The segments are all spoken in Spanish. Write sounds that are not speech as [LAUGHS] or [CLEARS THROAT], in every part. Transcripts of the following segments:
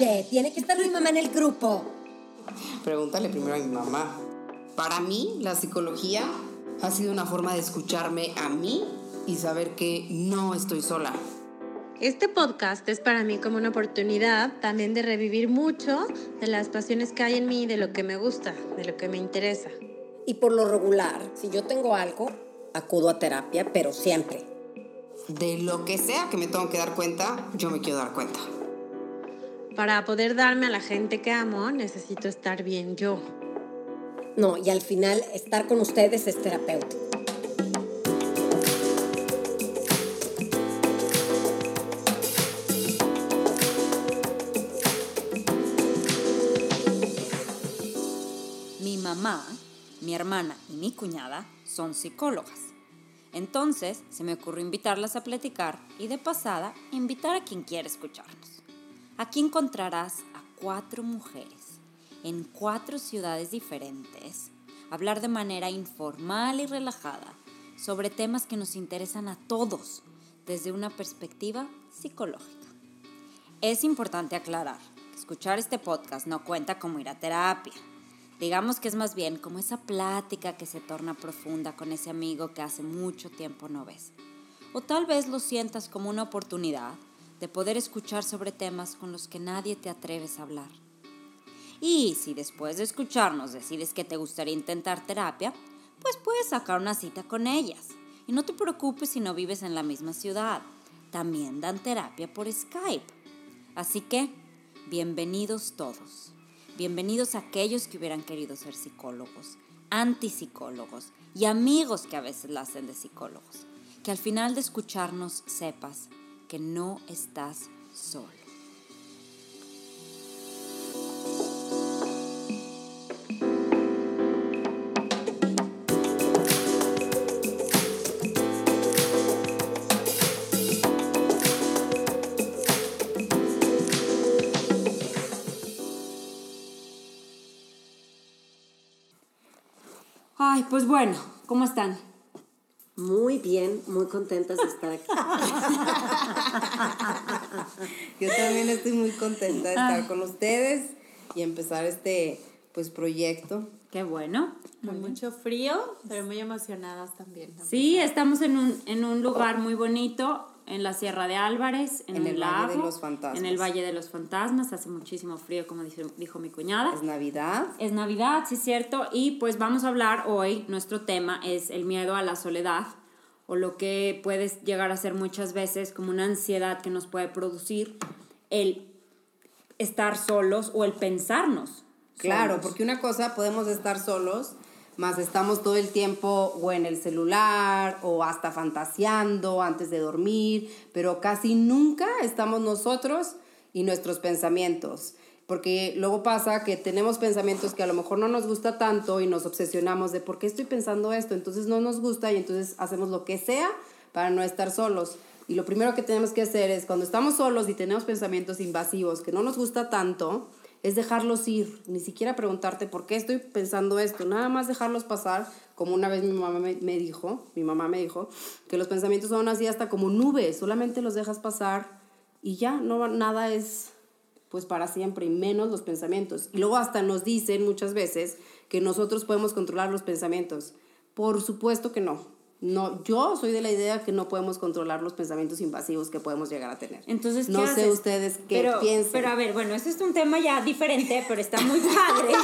Oye, tiene que estar mi mamá en el grupo. Pregúntale primero a mi mamá. Para mí, la psicología ha sido una forma de escucharme a mí y saber que no estoy sola. Este podcast es para mí como una oportunidad también de revivir mucho de las pasiones que hay en mí, de lo que me gusta, de lo que me interesa. Y por lo regular, si yo tengo algo, acudo a terapia, pero siempre. De lo que sea que me tengo que dar cuenta, yo me quiero dar cuenta. Para poder darme a la gente que amo, necesito estar bien yo. No, y al final estar con ustedes es terapéutico. Mi mamá, mi hermana y mi cuñada son psicólogas. Entonces se me ocurrió invitarlas a platicar y de pasada invitar a quien quiera escucharnos. Aquí encontrarás a cuatro mujeres en cuatro ciudades diferentes hablar de manera informal y relajada sobre temas que nos interesan a todos desde una perspectiva psicológica. Es importante aclarar que escuchar este podcast no cuenta como ir a terapia. Digamos que es más bien como esa plática que se torna profunda con ese amigo que hace mucho tiempo no ves. O tal vez lo sientas como una oportunidad de poder escuchar sobre temas con los que nadie te atreves a hablar. Y si después de escucharnos decides que te gustaría intentar terapia, pues puedes sacar una cita con ellas. Y no te preocupes si no vives en la misma ciudad. También dan terapia por Skype. Así que, bienvenidos todos. Bienvenidos a aquellos que hubieran querido ser psicólogos, antipsicólogos y amigos que a veces la hacen de psicólogos. Que al final de escucharnos sepas que no estás solo. Ay, pues bueno, ¿cómo están? Muy bien, muy contentas de estar aquí. Yo también estoy muy contenta de estar con ustedes y empezar este pues proyecto. Qué bueno. Con mucho frío, pero muy emocionadas también. Sí, estamos en un, en un lugar muy bonito, en la Sierra de Álvarez, en, el Valle de lago, los Fantasmas. En el Valle de los Fantasmas, hace muchísimo frío, como dijo, dijo mi cuñada. Es Navidad. Es Navidad, sí es cierto, y pues vamos a hablar hoy, nuestro tema es el miedo a la soledad, o lo que puede llegar a ser muchas veces como una ansiedad que nos puede producir el estar solos o el pensarnos. Claro, solos. porque una cosa podemos estar solos, más estamos todo el tiempo o en el celular o hasta fantaseando antes de dormir, pero casi nunca estamos nosotros y nuestros pensamientos. Porque luego pasa que tenemos pensamientos que a lo mejor no nos gusta tanto y nos obsesionamos de por qué estoy pensando esto, entonces no nos gusta y entonces hacemos lo que sea para no estar solos. Y lo primero que tenemos que hacer es cuando estamos solos y tenemos pensamientos invasivos que no nos gusta tanto, es dejarlos ir, ni siquiera preguntarte por qué estoy pensando esto, nada más dejarlos pasar, como una vez mi mamá me, dijo, mi mamá me dijo, que los pensamientos son así hasta como nubes, solamente los dejas pasar y ya, no nada es pues para siempre y menos los pensamientos. Y luego hasta nos dicen muchas veces que nosotros podemos controlar los pensamientos. Por supuesto que no. No, yo soy de la idea que no podemos controlar los pensamientos invasivos que podemos llegar a tener. Entonces, ¿qué no sé ustedes qué pero, piensan. Pero a ver, bueno, este es un tema ya diferente, pero está muy padre.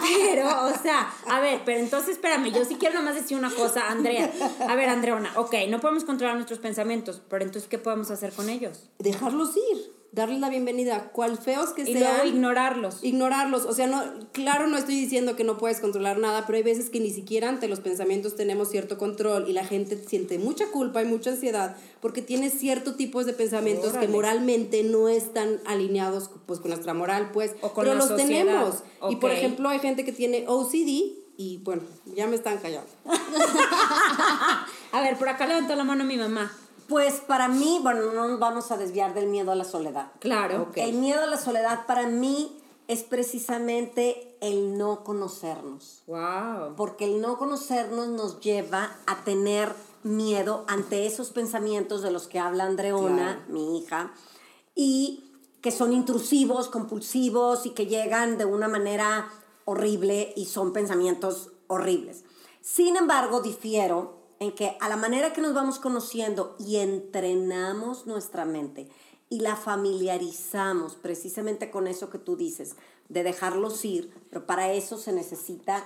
[LAUGHS] pero, o sea, a ver, pero entonces espérame, yo sí quiero nomás decir una cosa, Andrea. A ver, Andreona, ok, no podemos controlar nuestros pensamientos, pero entonces, ¿qué podemos hacer con ellos? dejarlos ir, darles la bienvenida, cual feos que Y sean. luego ignorarlos. ignorarlos. O sea, no, claro, no estoy diciendo que no puedes controlar nada, pero hay veces que ni siquiera ante los pensamientos tenemos cierto control y la gente siente mucha culpa y mucha ansiedad porque tiene cierto tipo de pensamientos que moralmente no están alineados pues, con nuestra moral, pues, O con pero la los sociedad. tenemos. Y por ejemplo, hay gente que tiene OCD y bueno, ya me están callando. [LAUGHS] A ver, por acá levantó la mano mi mamá. Pues para mí, bueno, no nos vamos a desviar del miedo a la soledad. Claro. Ok. El miedo a la soledad para mí es precisamente el no conocernos. Wow. Porque el no conocernos nos lleva a tener miedo ante esos pensamientos de los que habla Andreona, Claro. mi hija, y que son intrusivos, compulsivos y que llegan de una manera horrible y son pensamientos horribles. Sin embargo, difiero en que a la manera que nos vamos conociendo y entrenamos nuestra mente y la familiarizamos precisamente con eso que tú dices, de dejarlos ir, pero para eso se necesita,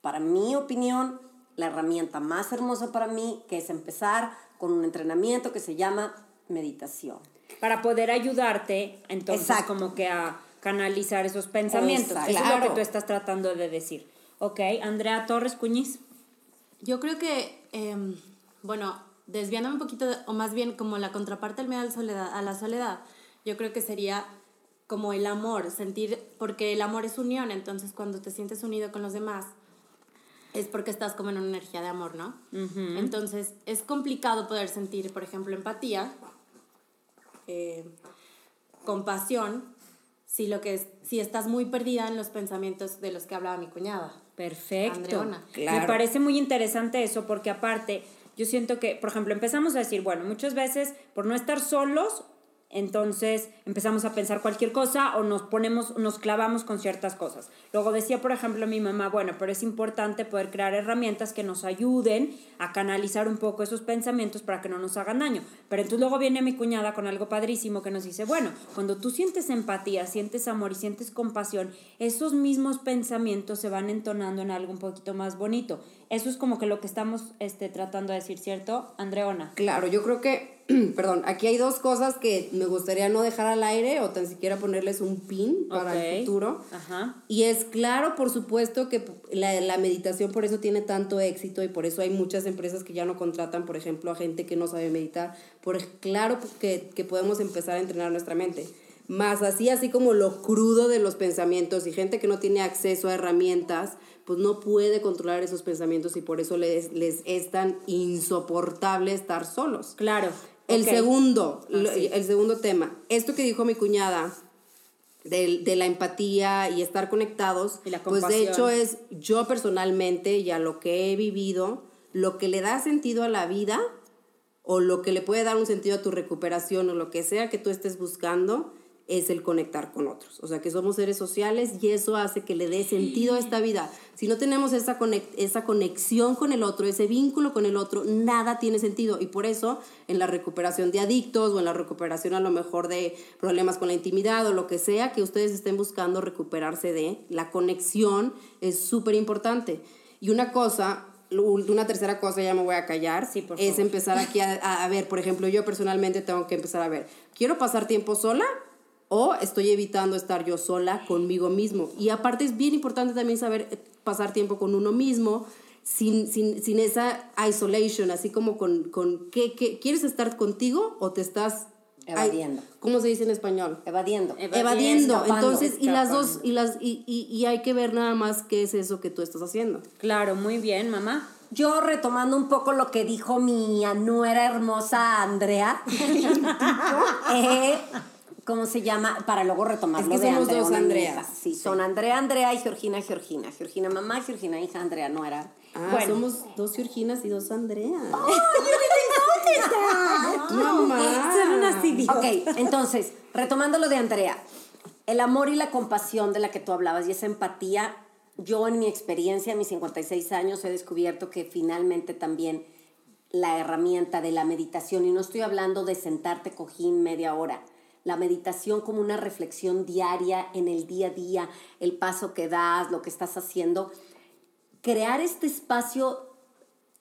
para mi opinión, la herramienta más hermosa para mí, que es empezar con un entrenamiento que se llama meditación. Para poder ayudarte, entonces, como que a canalizar esos pensamientos. Eso es lo que tú estás tratando de decir. Ok, Andrea Torres Cuñiz. Yo creo que, em, bueno, desviándome un poquito, o más bien como la contraparte del miedo a la soledad, a la soledad yo creo que sería como el amor, sentir, porque el amor es unión, entonces cuando te sientes unido con los demás, es porque estás como en una energía de amor, ¿no? Entonces es complicado poder sentir, por ejemplo, empatía, eh, compasión, si, lo que es, si estás muy perdida en los pensamientos de los que hablaba mi cuñada. Perfecto. Me parece muy interesante eso porque aparte yo siento que, por ejemplo, empezamos a decir, bueno, muchas veces por no estar solos entonces empezamos a pensar cualquier cosa o nos ponemos, nos clavamos con ciertas cosas. Luego decía, por ejemplo, mi mamá, bueno, pero es importante poder crear herramientas que nos ayuden a canalizar un poco esos pensamientos para que no nos hagan daño. Pero entonces luego viene mi cuñada con algo padrísimo que nos dice, bueno, cuando tú sientes empatía, sientes amor y sientes compasión, esos mismos pensamientos se van entonando en algo un poquito más bonito. Eso es como que lo que estamos este, tratando de decir, ¿cierto, Andreona? Claro, yo creo que [CLEARS THROAT] perdón, aquí hay dos cosas que me gustaría no dejar al aire o tan siquiera ponerles un pin para el futuro. Y es claro, por supuesto, que la, la, meditación por eso tiene tanto éxito y por eso hay muchas empresas que ya no contratan, por ejemplo, a gente que no sabe meditar. Por claro que, que podemos empezar a entrenar nuestra mente. Más así, así como lo crudo de los pensamientos y gente que no tiene acceso a herramientas, pues no puede controlar esos pensamientos y por eso les, les es tan insoportable estar solos. Claro. El segundo, ah, el segundo tema, esto que dijo mi cuñada, de, de, la empatía y estar conectados, pues de hecho es yo personalmente y a lo que he vivido, lo que le da sentido a la vida o lo que le puede dar un sentido a tu recuperación o lo que sea que tú estés buscando, es el conectar con otros. O sea, que somos seres sociales y eso hace que le dé sentido a esta vida. Si no tenemos esa, esa conexión con el otro, ese vínculo con el otro, nada tiene sentido. Y por eso, en la recuperación de adictos o en la recuperación a lo mejor de problemas con la intimidad o lo que sea que ustedes estén buscando recuperarse de, la conexión es súper importante. Y una cosa, una tercera cosa, ya me voy a callar, es empezar aquí a, a ver, por ejemplo, yo personalmente tengo que empezar a ver, ¿quiero pasar tiempo sola? O estoy evitando estar yo sola conmigo mismo. Y aparte es bien importante también saber eh, pasar tiempo con uno mismo sin, sin, sin esa isolation, así como con, con ¿qué, qué, ¿quieres estar contigo o te estás evadiendo? ¿Cómo se dice en español? Evadiendo. Evadiendo. Entonces, y las dos, y, las, y, y, y hay que ver nada más qué es eso que tú estás haciendo. Claro, muy bien, mamá. Yo retomando un poco lo que dijo mi nuera hermosa Andrea, [LAUGHS] eh, ¿Cómo se llama? Para luego retomarlo es que somos dos Andreas. Sí, son Andrea, Andrea y Georgina, Georgina. Georgina mamá, Georgina hija, Andrea no era. Ah, bueno. somos dos Georginas y dos Andreas. ¡Oh, yo [LAUGHS] no ¡Mamá! Son unas Ok, entonces, retomando lo de Andrea. El amor y la compasión de la que tú hablabas y esa empatía, yo en mi experiencia, en mis 56 años, he descubierto que finalmente también la herramienta de la meditación, y no estoy hablando de sentarte cojín media hora, la meditación como una reflexión diaria en el día a día, el paso que das, lo que estás haciendo. Crear este espacio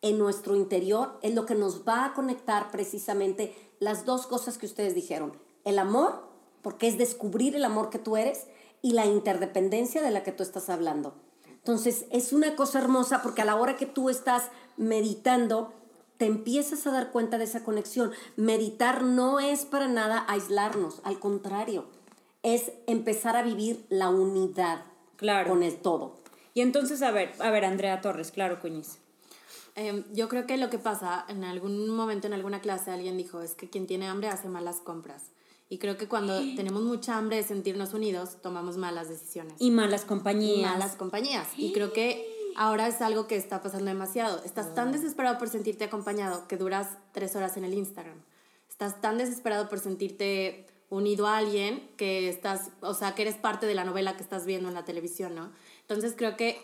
en nuestro interior es lo que nos va a conectar precisamente las dos cosas que ustedes dijeron. El amor, porque es descubrir el amor que tú eres, y la interdependencia de la que tú estás hablando. Entonces, es una cosa hermosa porque a la hora que tú estás meditando, te empiezas a dar cuenta de esa conexión. Meditar no es para nada aislarnos, al contrario, es empezar a vivir la unidad claro. con el todo. Y entonces, a ver, a ver, Andrea Torres, claro, Cuñiz. Em, yo creo que lo que pasa, en algún momento en alguna clase alguien dijo, es que quien tiene hambre hace malas compras. Y creo que cuando [GASPS] tenemos mucha hambre de sentirnos unidos, tomamos malas decisiones. Y malas compañías. malas compañías. Y [GASPS] creo que ahora es algo que está pasando demasiado. Estás tan desesperado por sentirte acompañado que duras tres horas en el Instagram. Estás tan desesperado por sentirte unido a alguien que estás, o sea, que eres parte de la novela que estás viendo en la televisión, ¿no? Entonces creo que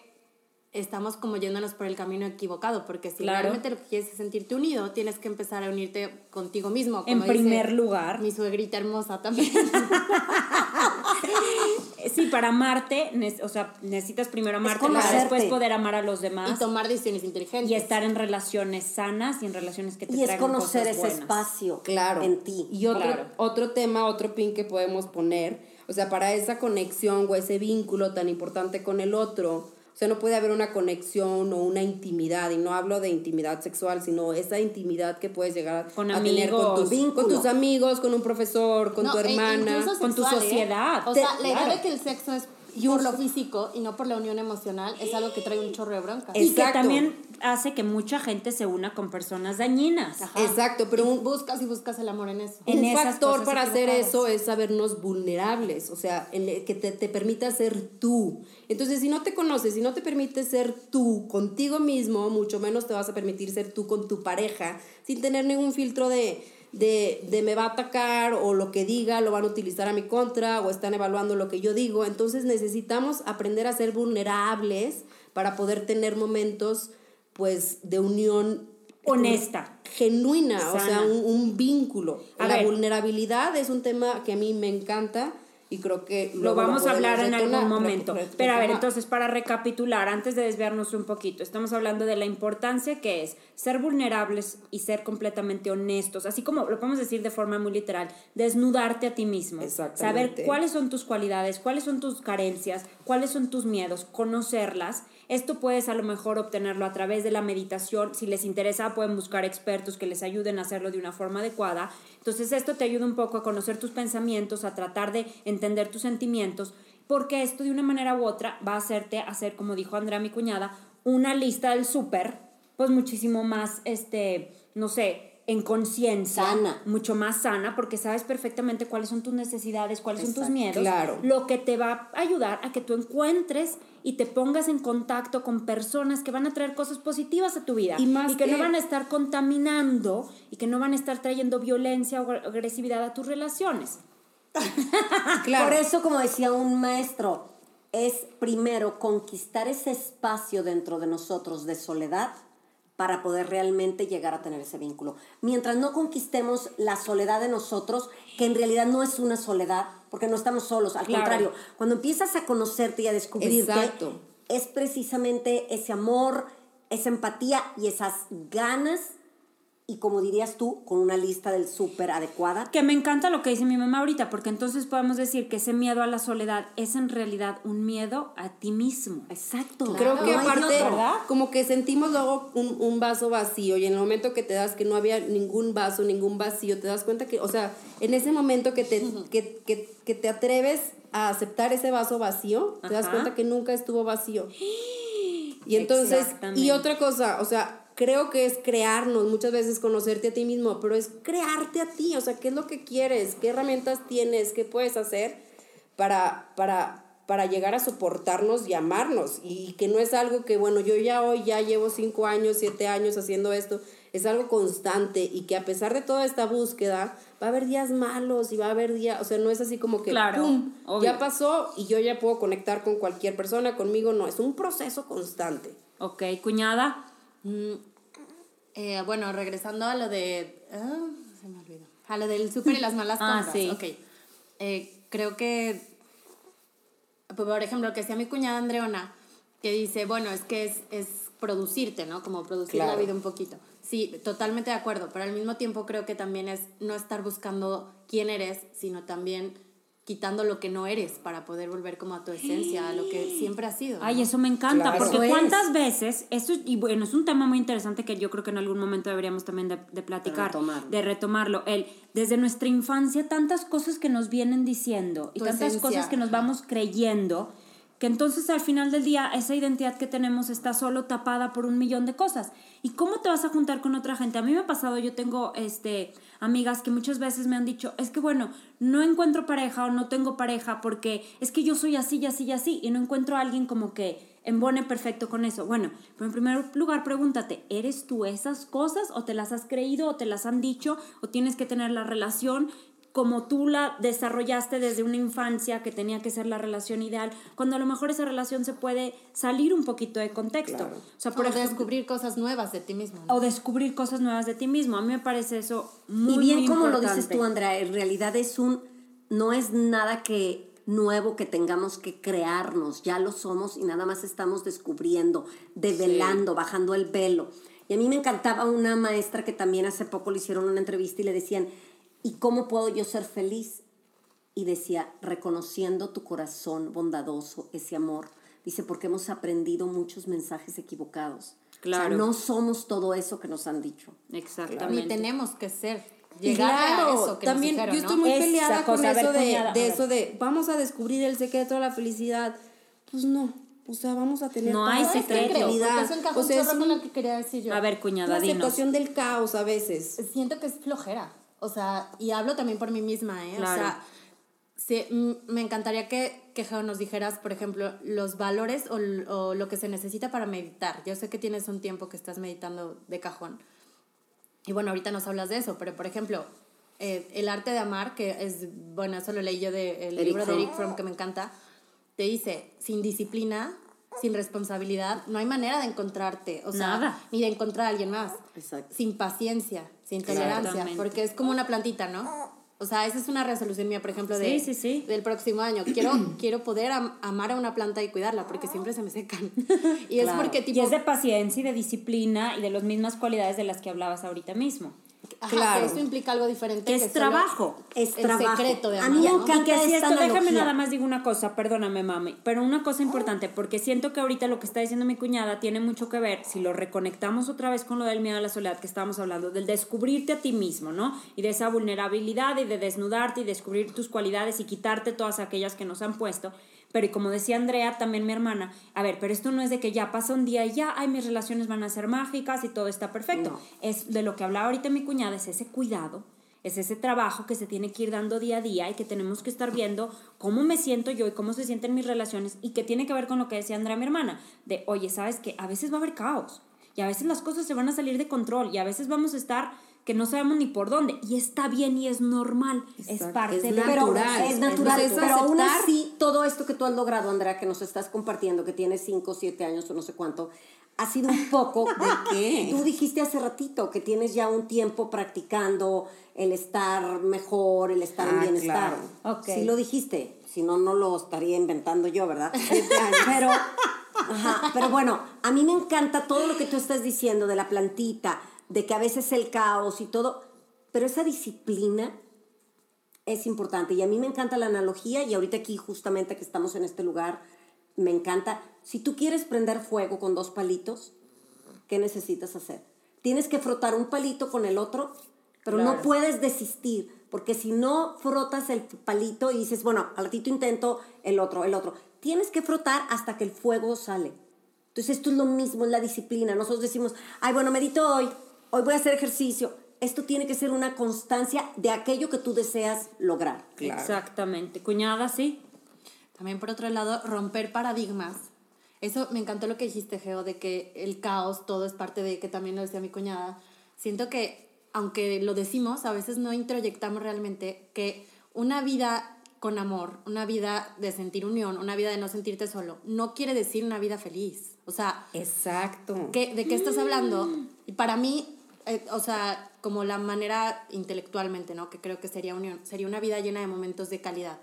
estamos como yéndonos por el camino equivocado, porque si Claro. realmente lo que quieres es sentirte unido, tienes que empezar a unirte contigo mismo. En como dice primer lugar. Mi suegrita hermosa también. [LAUGHS] Sí, para amarte, ne- o sea, necesitas primero amarte para después poder amar a los demás y tomar decisiones inteligentes. y estar en relaciones sanas y en relaciones que te Y es traigan conocer cosas ese buenas. espacio Claro. en ti. Y otro, Claro. otro tema, otro pin que podemos poner, o sea, para esa conexión o ese vínculo tan importante con el otro, o sea, no puede haber una conexión o una intimidad, y no hablo de intimidad sexual, sino esa intimidad que puedes llegar Con a tener con amigos. tus, Vínculo. con tus amigos, con un profesor, con No, tu e hermana. con tu ¿eh? sociedad. O Te- sea, la idea claro. de que el sexo es por lo físico y no por la unión emocional es algo que trae un chorro de bronca. Y que también hace que mucha gente se una con personas dañinas. Ajá. Exacto, pero Y un, buscas y buscas el amor en eso. En un factor para hacer eso es sabernos vulnerables, o sea, el que te, te permita ser tú. Entonces, si no te conoces, si no te permites ser tú contigo mismo, mucho menos te vas a permitir ser tú con tu pareja, sin tener ningún filtro de, de, de me va a atacar o lo que diga lo van a utilizar a mi contra o están evaluando lo que yo digo. Entonces, necesitamos aprender a ser vulnerables para poder tener momentos, pues, de unión Honesta. genuina, o sea, un, un vínculo. A la ver. vulnerabilidad es un tema que a mí me encanta y creo que Lo vamos a hablar en algún momento. Pero a ver, entonces, para recapitular, antes de desviarnos un poquito, estamos hablando de la importancia que es ser vulnerables y ser completamente honestos, así como lo podemos decir de forma muy literal, desnudarte a ti mismo. Exactamente. Saber cuáles son tus cualidades, cuáles son tus carencias, cuáles son tus miedos, conocerlas. Esto puedes a lo mejor obtenerlo a través de la meditación. Si les interesa, pueden buscar expertos que les ayuden a hacerlo de una forma adecuada. Entonces, esto te ayuda un poco a conocer tus pensamientos, a tratar de entender tus sentimientos, porque esto de una manera u otra va a hacerte hacer, como dijo Andrea, mi cuñada, una lista del súper, pues muchísimo más, este, no sé, en conciencia, Sana. mucho más sana, porque sabes perfectamente cuáles son tus necesidades, cuáles son tus miedos, Claro. lo que te va a ayudar a que tú encuentres y te pongas en contacto con personas que van a traer cosas positivas a tu vida Y más que, no van a estar contaminando y que no van a estar trayendo violencia o agresividad a tus relaciones. [LAUGHS] Claro. Por eso, como decía un maestro, es primero conquistar ese espacio dentro de nosotros de soledad para poder realmente llegar a tener ese vínculo. Mientras no conquistemos la soledad de nosotros, que en realidad no es una soledad, porque no estamos solos, al Claro. contrario, cuando empiezas a conocerte y a descubrirte, Exacto. es precisamente ese amor, esa empatía y esas ganas, y como dirías tú, con una lista del súper adecuada, Que me encanta lo que dice mi mamá ahorita, porque entonces podemos decir que ese miedo a la soledad es en realidad un miedo a ti mismo. Exacto. Creo que No aparte, como que sentimos luego un, un vaso vacío y en el momento que te das que no había ningún vaso, ningún vacío, te das cuenta que, o sea, en ese momento que te, que, que, que te atreves a aceptar ese vaso vacío, te das cuenta que nunca estuvo vacío. [GASPS] Y entonces, Exactamente. y otra cosa, o sea, creo que es crearnos, muchas veces conocerte a ti mismo, pero es crearte a ti, o sea, qué es lo que quieres, qué herramientas tienes, qué puedes hacer para, para, para llegar a soportarnos y amarnos. Y que no es algo que, bueno, yo ya hoy ya llevo cinco años, siete años haciendo esto, es algo constante y que a pesar de toda esta búsqueda, va a haber días malos y va a haber días, o sea, no es así como que, Claro, ¡pum! obvio. Ya pasó y yo ya puedo conectar con cualquier persona, conmigo no, es un proceso constante. Ok, cuñada. Eh, bueno, regresando a lo de... ah, se me olvidó. A lo del súper y las malas [LAUGHS] Ah, compras. sí. Ok. Eh, creo que... pues, Por ejemplo, lo que decía mi cuñada Andreona, que dice, bueno, es que es, es producirte, ¿no? Como producir la vida un poquito. Sí, totalmente de acuerdo, pero al mismo tiempo creo que también es no estar buscando quién eres, sino también quitando lo que no eres para poder volver como a tu esencia, a lo que siempre has sido. ¿no? Ay, eso me encanta, Claro. porque cuántas veces, esto, es- y bueno, es un tema muy interesante que yo creo que en algún momento deberíamos también de, de platicar, retomarlo. de retomarlo. El, desde nuestra infancia, tantas cosas que nos vienen diciendo y Tu tantas esencia, cosas que nos vamos creyendo, que entonces al final del día esa identidad que tenemos está solo tapada por un millón de cosas. ¿Y cómo te vas a juntar con otra gente? A mí me ha pasado, yo tengo este, amigas que muchas veces me han dicho, es que bueno, no encuentro pareja o no tengo pareja porque es que yo soy así y así y así y no encuentro a alguien como que embone perfecto con eso. Bueno, pero en primer lugar pregúntate, ¿eres tú esas cosas o te las has creído o te las han dicho o tienes que tener la relación como tú la desarrollaste desde una infancia que tenía que ser la relación ideal, cuando a lo mejor esa relación se puede salir un poquito de contexto. O sea, por o ejemplo, descubrir cosas nuevas de ti mismo. ¿no? o descubrir cosas nuevas de ti mismo. A mí me parece eso muy y bien muy como lo dices tú, Andrea, en realidad es un, no es nada que nuevo que tengamos que crearnos, ya lo somos y nada más estamos descubriendo, develando, bajando el velo. Y a mí me encantaba una maestra que también hace poco le hicieron una entrevista y le decían, ¿y cómo puedo yo ser feliz? Y decía, reconociendo tu corazón bondadoso, ese amor. Dice, porque hemos aprendido muchos mensajes equivocados. Claro. O sea, no somos todo eso que nos han dicho. Exactamente. Ni tenemos que ser. Llegar claro, a eso que nos también dijeron, yo estoy ¿no? muy Esa peleada con ver, eso de, cuñada, eso de vamos a descubrir el secreto de la felicidad. Pues no, o sea, vamos a tener No hay ¿Sabes qué secreto. O un sea, es chorro con un- lo que quería decir yo. A ver, cuñada, dinos. aceptación del caos a veces. siento que es flojera. O sea, y hablo también por mí misma, ¿eh? Claro. O sea, sí, me encantaría que, que Geo nos dijeras, por ejemplo, los valores o, o lo que se necesita para meditar. Yo sé que tienes un tiempo que estás meditando de cajón. Y bueno, ahorita nos hablas de eso, pero por ejemplo, eh, el arte de amar, que es, bueno, eso lo leí yo del Eric libro de. Eric Fromm que me encanta, te dice, sin disciplina, sin responsabilidad, no hay manera de encontrarte, o sea, Nada. ni de encontrar a alguien más. Exacto. Sin paciencia, sin tolerancia, porque es como una plantita, ¿no? O sea, esa es una resolución mía, por ejemplo, de, Sí, sí, sí. del próximo año. Quiero, [CLEARS THROAT] quiero poder am- amar a una planta y cuidarla, porque siempre se me secan. [LAUGHS] Y es porque, tipo, Y es de paciencia y de disciplina y de las mismas cualidades de las que hablabas ahorita mismo. Ajá, claro. que eso implica algo diferente. Que es solo trabajo. Es el trabajo. secreto de A mí me ¿no? encanta Y que si esta esto, déjame nada más digo una cosa, perdóname mami, pero una cosa importante, porque siento que ahorita lo que está diciendo mi cuñada tiene mucho que ver, si lo reconectamos otra vez con lo del miedo a la soledad que estábamos hablando, del descubrirte a ti mismo, ¿no? Y de esa vulnerabilidad y de desnudarte y descubrir tus cualidades y quitarte todas aquellas que nos han puesto. Pero y como decía Andrea, también mi hermana, a ver, pero esto no es de que ya pasa un día y ya, ay, mis relaciones van a ser mágicas y todo está perfecto. No. Es de lo que hablaba ahorita mi cuñada, es ese cuidado es ese trabajo que se tiene que ir dando día a día y que tenemos que estar viendo cómo me siento yo y cómo se sienten mis relaciones y que tiene que ver con lo que decía Andrea, mi hermana, de, oye, ¿sabes que A veces va a haber caos y a veces las cosas se van a salir de control y a veces vamos a estar que no sabemos ni por dónde y está bien y es normal, es parte de natural. es natural, Es pero aún así, todo esto que tú has logrado, Andrea, que nos estás compartiendo, que tienes 5, 7 años o no sé cuánto, ha sido un poco [LAUGHS] de qué? Tú dijiste hace ratito que tienes ya un tiempo practicando el estar mejor, el estar en Ah, bienestar. claro. Ok. Sí lo dijiste, si no, no lo estaría inventando yo, ¿verdad? [LAUGHS] pero, ajá, pero bueno, a mí me encanta todo lo que tú estás diciendo de la plantita, de que a veces el caos y todo, pero esa disciplina es importante. Y a mí me encanta la analogía y ahorita aquí justamente que estamos en este lugar, me encanta. Si tú quieres prender fuego con dos palitos, ¿qué necesitas hacer? Tienes que frotar un palito con el otro, pero no puedes desistir, porque si no frotas el palito y dices, bueno, al ratito intento el otro, el otro, tienes que frotar hasta que el fuego sale. Entonces esto es lo mismo, es la disciplina. Nosotros decimos, ay, bueno, medito hoy, hoy voy a hacer ejercicio. Esto tiene que ser una constancia de aquello que tú deseas lograr. Claro. Exactamente. Cuñada, sí. También por otro lado, romper paradigmas. Eso me encantó lo que dijiste, Geo, de que el caos, todo es parte de, que también lo decía mi cuñada. Siento que, aunque lo decimos, a veces no introyectamos realmente que una vida con amor, una vida de sentir unión, una vida de no sentirte solo, no quiere decir una vida feliz. O sea, Exacto. ¿Qué- ¿De qué estás hablando? Y para mí, eh, o sea, como la manera intelectualmente, ¿no? Que creo que sería unión, sería una vida llena de momentos de calidad.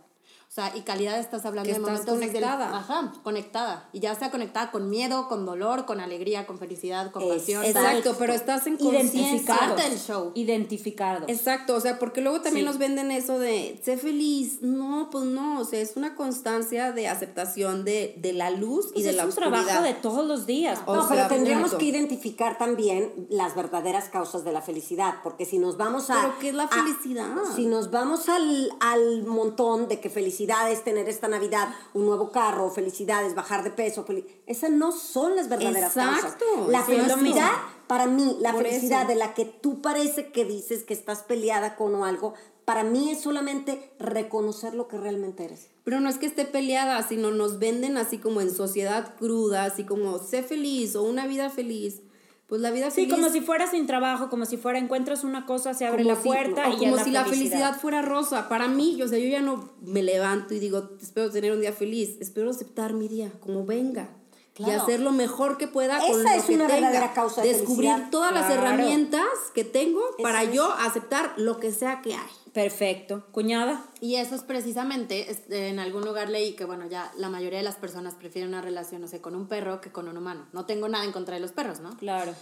O sea, y calidad estás hablando Que de estás momentos conectada. ajá, conectada. Y ya sea conectada con miedo, con dolor, con alegría, con felicidad, con Es- pasión. Exacto, pero estás en. Parte del show. Identificados. Exacto, o sea, porque luego también Sí. nos venden eso de sé feliz. No, pues no, o sea, es una constancia de aceptación de, de la luz y Pues de es la un oscuridad. trabajo de todos los días. O no, sea, pero tendríamos punto. que identificar también las verdaderas causas de la felicidad, porque si nos vamos a... ¿Pero qué es la a- felicidad? si nos vamos al, al montón de que felicidad es tener esta Navidad un nuevo carro, felicidad es bajar de peso, esas no son las verdaderas Exacto, causas. La felicidad, para mí, la Por felicidad eso. de la que tú parece que dices que estás peleada con o algo, para mí es solamente reconocer lo que realmente eres. Pero no es que esté peleada, sino nos venden así como en sociedad cruda, así como sé feliz o una vida feliz. Pues la vida Sí, feliz como si fuera sin trabajo, como si fuera encuentras una cosa, se abre como la si- puerta o y ya como si la felicidad. felicidad fuera rosa. Para mí, yo, o sea, yo ya no me levanto y digo, espero tener un día feliz, espero aceptar mi día como venga. Y hacer lo mejor que pueda con Esa lo es que una tenga. verdadera causa de Descubrir felicidad. todas las herramientas que tengo para es. yo aceptar lo que sea que hay. Perfecto. Cuñada. Y eso es precisamente, en algún lugar leí que, bueno, ya la mayoría de las personas prefieren una relación, no sé, con un perro que con un humano. No tengo nada en contra de los perros, ¿no? Claro.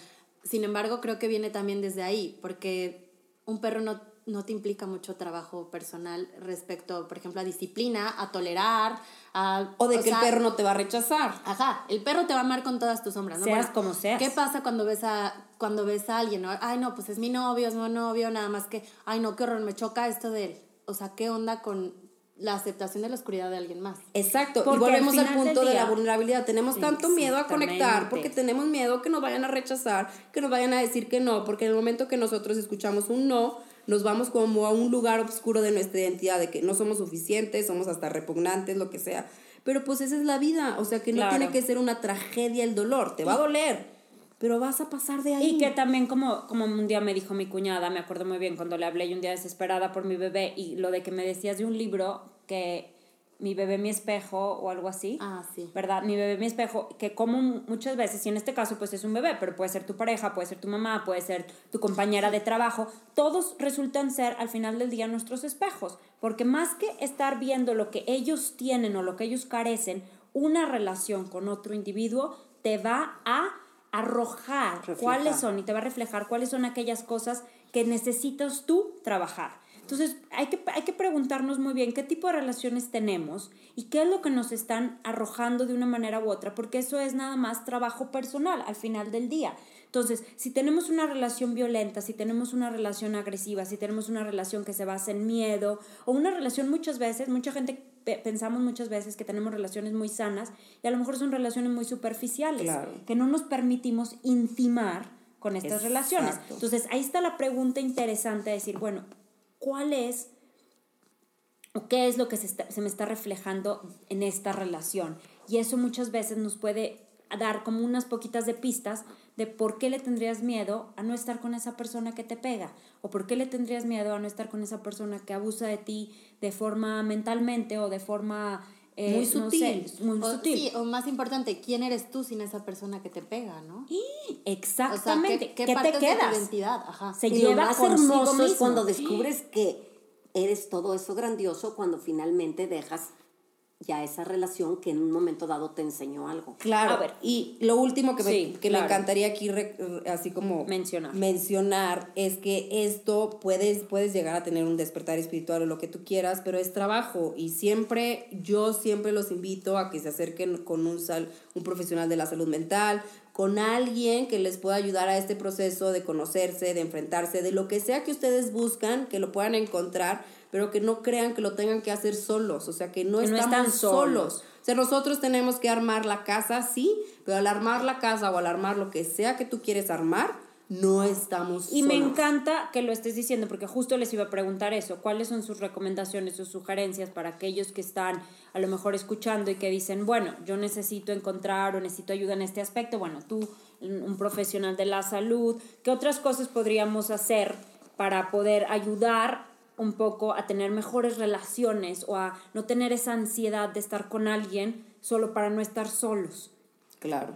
Sin embargo, creo que viene también desde ahí, porque un perro no, no te implica mucho trabajo personal respecto, por ejemplo, a disciplina, a tolerar, a... O de que sea, el perro no te va a rechazar. Ajá, el perro te va a amar con todas tus sombras, ¿no? Seas como seas. ¿Qué pasa cuando ves a cuando ves a alguien? ¿no? Ay, no, pues es mi novio, es mi novio, nada más que, ay, no, qué horror, me choca esto de él. O sea, ¿qué onda con la aceptación de la oscuridad de alguien más? Exacto, Porque y volvemos al punto de la vulnerabilidad. Tenemos tanto miedo a conectar porque tenemos miedo que nos vayan a rechazar, que nos vayan a decir que no, porque en el momento que nosotros escuchamos un no, nos vamos como a un lugar oscuro de nuestra identidad, de que no somos suficientes, somos hasta repugnantes, lo que sea. Pero pues esa es la vida, o sea que no Claro. tiene que ser una tragedia el dolor, te va a doler, pero vas a pasar de ahí. Y que también como, como un día me dijo mi cuñada, me acuerdo muy bien cuando le hablé y un día desesperada por mi bebé y lo de que me decías de un libro que mi bebé mi espejo o algo así. Ah, sí. ¿Verdad? Mi bebé mi espejo, que como muchas veces, y en este caso pues es un bebé, pero puede ser tu pareja, puede ser tu mamá, puede ser tu compañera de trabajo, todos resultan ser al final del día nuestros espejos, porque más que estar viendo lo que ellos tienen o lo que ellos carecen, una relación con otro individuo te va a arrojar cuáles son y te va a reflejar cuáles son aquellas cosas que necesitas tú trabajar. Entonces, hay que, hay que preguntarnos muy bien qué tipo de relaciones tenemos y qué es lo que nos están arrojando de una manera u otra, porque eso es nada más trabajo personal al final del día. Entonces, si tenemos una relación violenta, si tenemos una relación agresiva, si tenemos una relación que se basa en miedo, o una relación muchas veces, mucha gente pe- pensamos muchas veces que tenemos relaciones muy sanas y a lo mejor son relaciones muy superficiales, Claro. que no nos permitimos intimar con estas Exacto. relaciones. Entonces, ahí está la pregunta interesante de decir, bueno, ¿cuál es o qué es lo que se, se me está reflejando en esta relación? Y eso muchas veces nos puede dar como unas poquitas de pistas de por qué le tendrías miedo a no estar con esa persona que te pega o por qué le tendrías miedo a no estar con esa persona que abusa de ti de forma mentalmente o de forma eh, Muy no sutil. sé, muy O, sutil. sí, o más importante, ¿quién eres tú sin esa persona que te pega, no? Exactamente. O sea, ¿qué, qué ¿Qué te de tu identidad? Ajá. Se y lo lleva más hermoso es cuando descubres que eres todo eso grandioso cuando finalmente dejas ya esa relación que en un momento dado te enseñó algo. Claro, A ver. y lo último que, me, Sí, que claro. me encantaría aquí re- así como Mencionar. mencionar es que esto puedes, puedes llegar a tener un despertar espiritual o lo que tú quieras, pero es trabajo y siempre, yo siempre los invito a que se acerquen con un, sal, un profesional de la salud mental, con alguien que les pueda ayudar a este proceso de conocerse, de enfrentarse, de lo que sea que ustedes buscan, que lo puedan encontrar, pero que no crean que lo tengan que hacer solos, o sea, que no Que no estamos están solos. solos. O sea, nosotros tenemos que armar la casa, sí, pero al armar la casa o al armar lo que sea que tú quieres armar, no estamos Y me solos. encanta que lo estés diciendo, porque justo les iba a preguntar eso. ¿Cuáles son sus recomendaciones, sus sugerencias para aquellos que están a lo mejor escuchando y que dicen, bueno, yo necesito encontrar o necesito ayuda en este aspecto? Bueno, tú, un profesional de la salud, ¿qué otras cosas podríamos hacer para poder ayudar un poco a tener mejores relaciones o a no tener esa ansiedad de estar con alguien solo para no estar solos? Claro.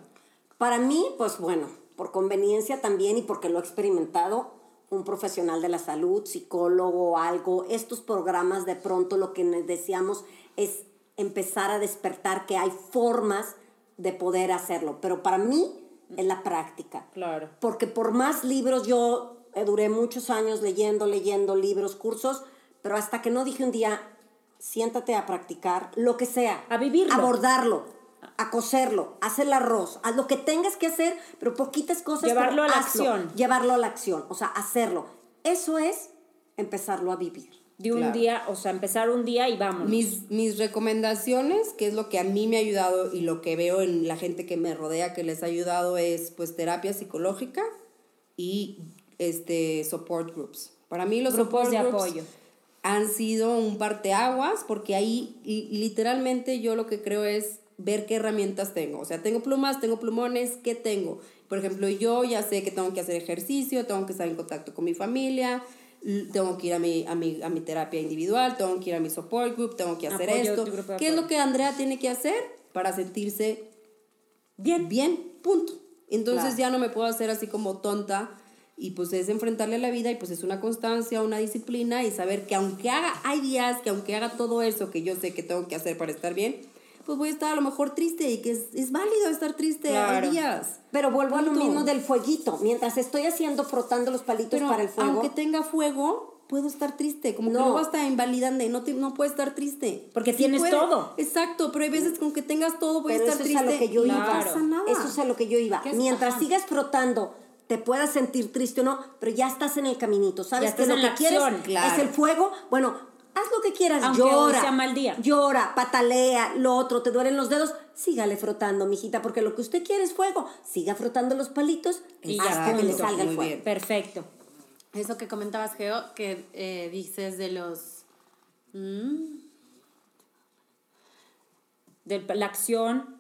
Para mí, pues bueno, por conveniencia también y porque lo he experimentado, un profesional de la salud, psicólogo algo, estos programas de pronto lo que les deseamos es empezar a despertar que hay formas de poder hacerlo, pero para mí es la práctica. Claro. Porque por más libros yo duré muchos años leyendo, leyendo libros, cursos, pero hasta que no dije un día, siéntate a practicar lo que sea. A vivirlo. Abordarlo, a coserlo, a hacer el arroz, haz lo que tengas que hacer, pero poquitas cosas. Llevarlo a la hazlo. acción. Llevarlo a la acción, o sea, hacerlo. Eso es empezarlo a vivir. De un Claro. día, o sea, empezar un día y vamos. Mis, mis recomendaciones, que es lo que a mí me ha ayudado y lo que veo en la gente que me rodea que les ha ayudado es pues terapia psicológica y este support groups. Para mí los Grupos support de groups apoyo. han sido un parteaguas porque ahí li- literalmente yo lo que creo es ver qué herramientas tengo. O sea, tengo plumas, tengo plumones, ¿qué tengo? Por ejemplo, yo ya sé que tengo que hacer ejercicio, tengo que estar en contacto con mi familia, tengo que ir a mi, a mi, a mi terapia individual, tengo que ir a mi support group, tengo que hacer Apoyo, esto. ¿Qué es lo que Andrea tiene que hacer para sentirse Bien. bien, punto. Entonces Claro. ya no me puedo hacer así como tonta y pues es enfrentarle a la vida y pues es una constancia, una disciplina y saber que aunque haga, hay días que aunque haga todo eso que yo sé que tengo que hacer para estar bien, pues voy a estar a lo mejor triste y que es, es válido estar triste, Claro. hay días. Pero vuelvo a lo mismo del fueguito. Mientras estoy haciendo, frotando los palitos Pero para el fuego. aunque tenga fuego, puedo estar triste, como que No. luego hasta invalidan de no, te, no puedes estar triste. Porque tienes todo. Exacto, pero hay veces con que tengas todo puedes Pero estar eso es triste. a lo que yo iba. No pasa nada. Eso es a lo que yo iba. ¿Qué es? Mientras sigas frotando, te puedas sentir triste o no, pero ya estás en el caminito. ¿Sabes Ya que lo en que la quieres acción, claro. es el fuego? Bueno, haz lo que quieras. Aunque hoy llora. sea mal día. Llora, patalea, lo otro, te duelen los dedos. Sígale frotando, mijita, porque lo que usted quiere es fuego. Siga frotando los palitos Y hasta ya, que le salga el fuego. bien. Perfecto. Eso que comentabas, Geo, que eh, dices de los... mm, De la acción,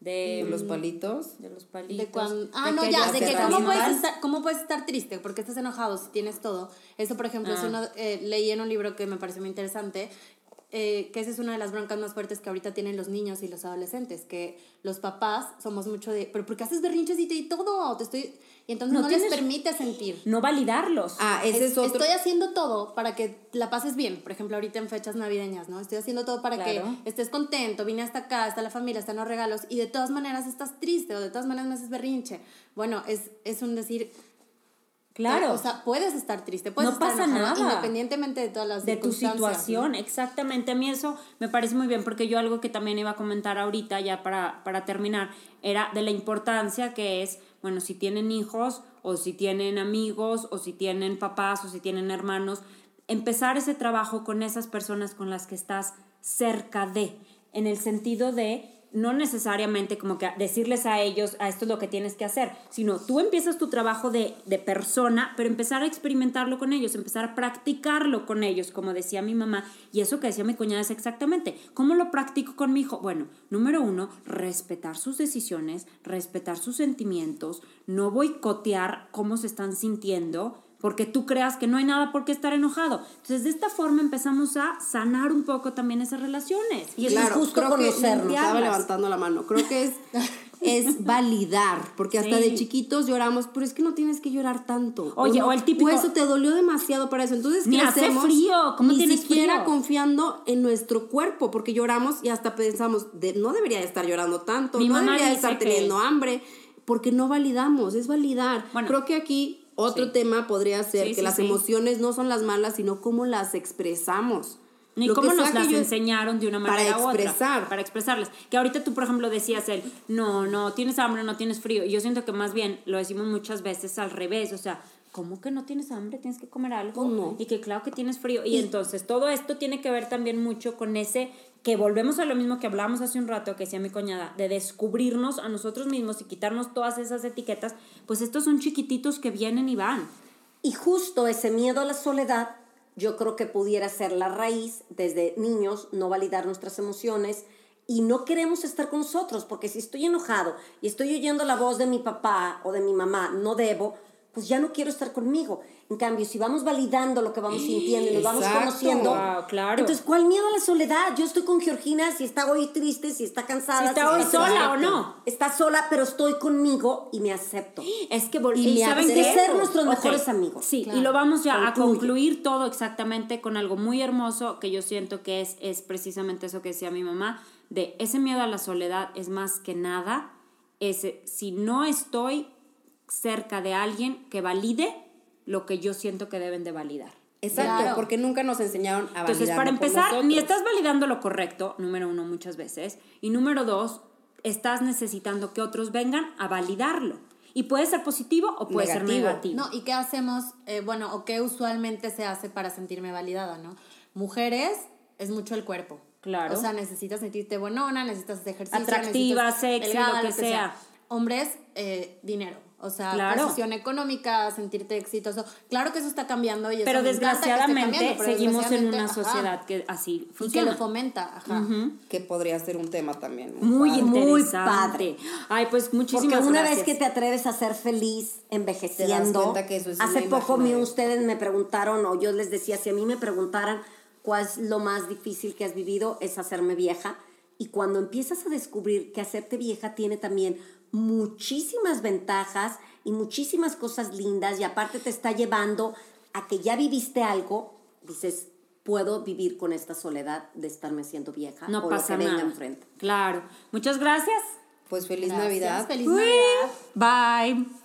de, los palitos. de los palitos. De cuando, ah, de no, ya, de que cómo puedes, estar, cómo puedes estar triste, porque estás enojado si tienes todo. Eso, por ejemplo, es Ah. uno, eh, leí en un libro que me pareció muy interesante, eh, que esa es una de las broncas más fuertes que ahorita tienen los niños y los adolescentes, que los papás somos mucho de, pero ¿por qué haces berrinches y, te, y todo? Te estoy... Y entonces No no, les permite sentir. No validarlos. Ah, ese es, otro. Estoy haciendo todo para que la pases bien. Por ejemplo, ahorita en fechas navideñas, ¿no? Estoy haciendo todo para Claro. que estés contento. Vine hasta acá, está la familia, están los regalos y de todas maneras estás triste o de todas maneras me haces berrinche. Bueno, es, es un decir. Claro. O sea, puedes estar triste, puedes No estar pasa nada. Independientemente de todas las de tu situación, exactamente. A mí eso me parece muy bien porque yo algo que también iba a comentar ahorita, ya para, para terminar, era de la importancia que es, bueno, si tienen hijos o si tienen amigos o si tienen papás o si tienen hermanos, empezar ese trabajo con esas personas con las que estás cerca de, en el sentido de no necesariamente como que decirles a ellos, a esto es lo que tienes que hacer, sino tú empiezas tu trabajo de, de persona, pero empezar a experimentarlo con ellos, empezar a practicarlo con ellos, como decía mi mamá, y eso que decía mi cuñada es exactamente, ¿cómo lo practico con mi hijo? Bueno, número uno, respetar sus decisiones, respetar sus sentimientos, no boicotear cómo se están sintiendo, porque tú creas que no hay nada por qué estar enojado. Entonces, de esta forma empezamos a sanar un poco también esas relaciones. Y eso es justo creo que conocernos. Estaba levantando la mano. Creo que es, es [LAUGHS] validar, porque hasta Sí. de chiquitos lloramos, pero es que no tienes que llorar tanto. Oye, no- o el típico- eso te dolió demasiado para eso. Entonces, Ni hace crecemos frío, ¿cómo ni tienes siquiera frío? confiando en nuestro cuerpo, porque lloramos y hasta pensamos, de, no debería de estar llorando tanto, Mi no debería estar que- teniendo hambre, porque no validamos, es validar. Bueno. Creo que aquí otro Sí. tema podría ser Sí, que sí, las emociones no son las malas, sino cómo las expresamos. Ni Lo cómo nos las yo- enseñaron de una para manera u otra. expresar. Para expresarlas. Que ahorita tú, por ejemplo, decías él, no, no, tienes hambre, no tienes frío. Y yo siento que más bien lo decimos muchas veces al revés. O sea, ¿cómo que no tienes hambre? Tienes que comer algo. Pues no. Y que claro que tienes frío. Y, entonces todo esto tiene que ver también mucho con ese que volvemos a lo mismo que hablábamos hace un rato, que decía mi coñada, de descubrirnos a nosotros mismos y quitarnos todas esas etiquetas, pues estos son chiquititos que vienen y van. Y justo ese miedo a la soledad, yo creo que pudiera ser la raíz desde niños, no validar nuestras emociones y no queremos estar con nosotros, porque si estoy enojado y estoy oyendo la voz de mi papá o de mi mamá, no debo, pues ya no quiero estar conmigo. En cambio, si vamos validando lo que vamos sintiendo y nos vamos conociendo, Wow, claro. entonces, ¿cuál miedo a la soledad? Yo estoy con Georgina si está hoy triste, si está cansada. Si está hoy sola o no. Está sola, pero estoy conmigo y me acepto. Es que Y y me ¿saben hace qué? ser nuestros mejores amigos. Sí, Claro. y lo vamos ya a concluir todo exactamente con algo muy hermoso que yo siento que es, es precisamente eso que decía mi mamá, de ese miedo a la soledad es más que nada, ese, si no estoy cerca de alguien que valide lo que yo siento que deben de validar. Exacto, Claro. porque nunca nos enseñaron a Entonces, validarlo para empezar, ni estás validando lo correcto, número uno, muchas veces, y número dos, estás necesitando que otros vengan a validarlo. Y puede ser positivo o puede ser Negativo. No, ¿y qué hacemos? Eh, bueno, o qué usualmente se hace para sentirme validada, ¿no? Mujeres es mucho el cuerpo. Claro. O sea, necesitas sentirte buenona, necesitas hacer ejercicio. Atractiva, sexy, delgada, lo que sea. Hombres, eh, dinero. O sea, Claro. posición económica, sentirte exitoso. Claro que eso está cambiando y eso Pero desgraciadamente cambiando, pero seguimos en una ajá, sociedad que así Y que funciona. lo fomenta, ajá. Que podría ser un tema también. Muy padre. Muy interesante. Ay, pues Porque muchísimas una gracias. vez que te atreves a ser feliz envejeciendo, cuenta que eso es hace una poco de- ustedes me preguntaron, o yo les decía, si a mí me preguntaran cuál es lo más difícil que has vivido, es hacerme vieja. Y cuando empiezas a descubrir que hacerte vieja tiene también muchísimas ventajas y muchísimas cosas lindas, y aparte te está llevando a que ya viviste algo, dices, puedo vivir con esta soledad de estarme siendo vieja no o pasa lo que venga nada. enfrente. Claro. Muchas gracias. Pues feliz Gracias, Navidad. Feliz Navidad. Bye.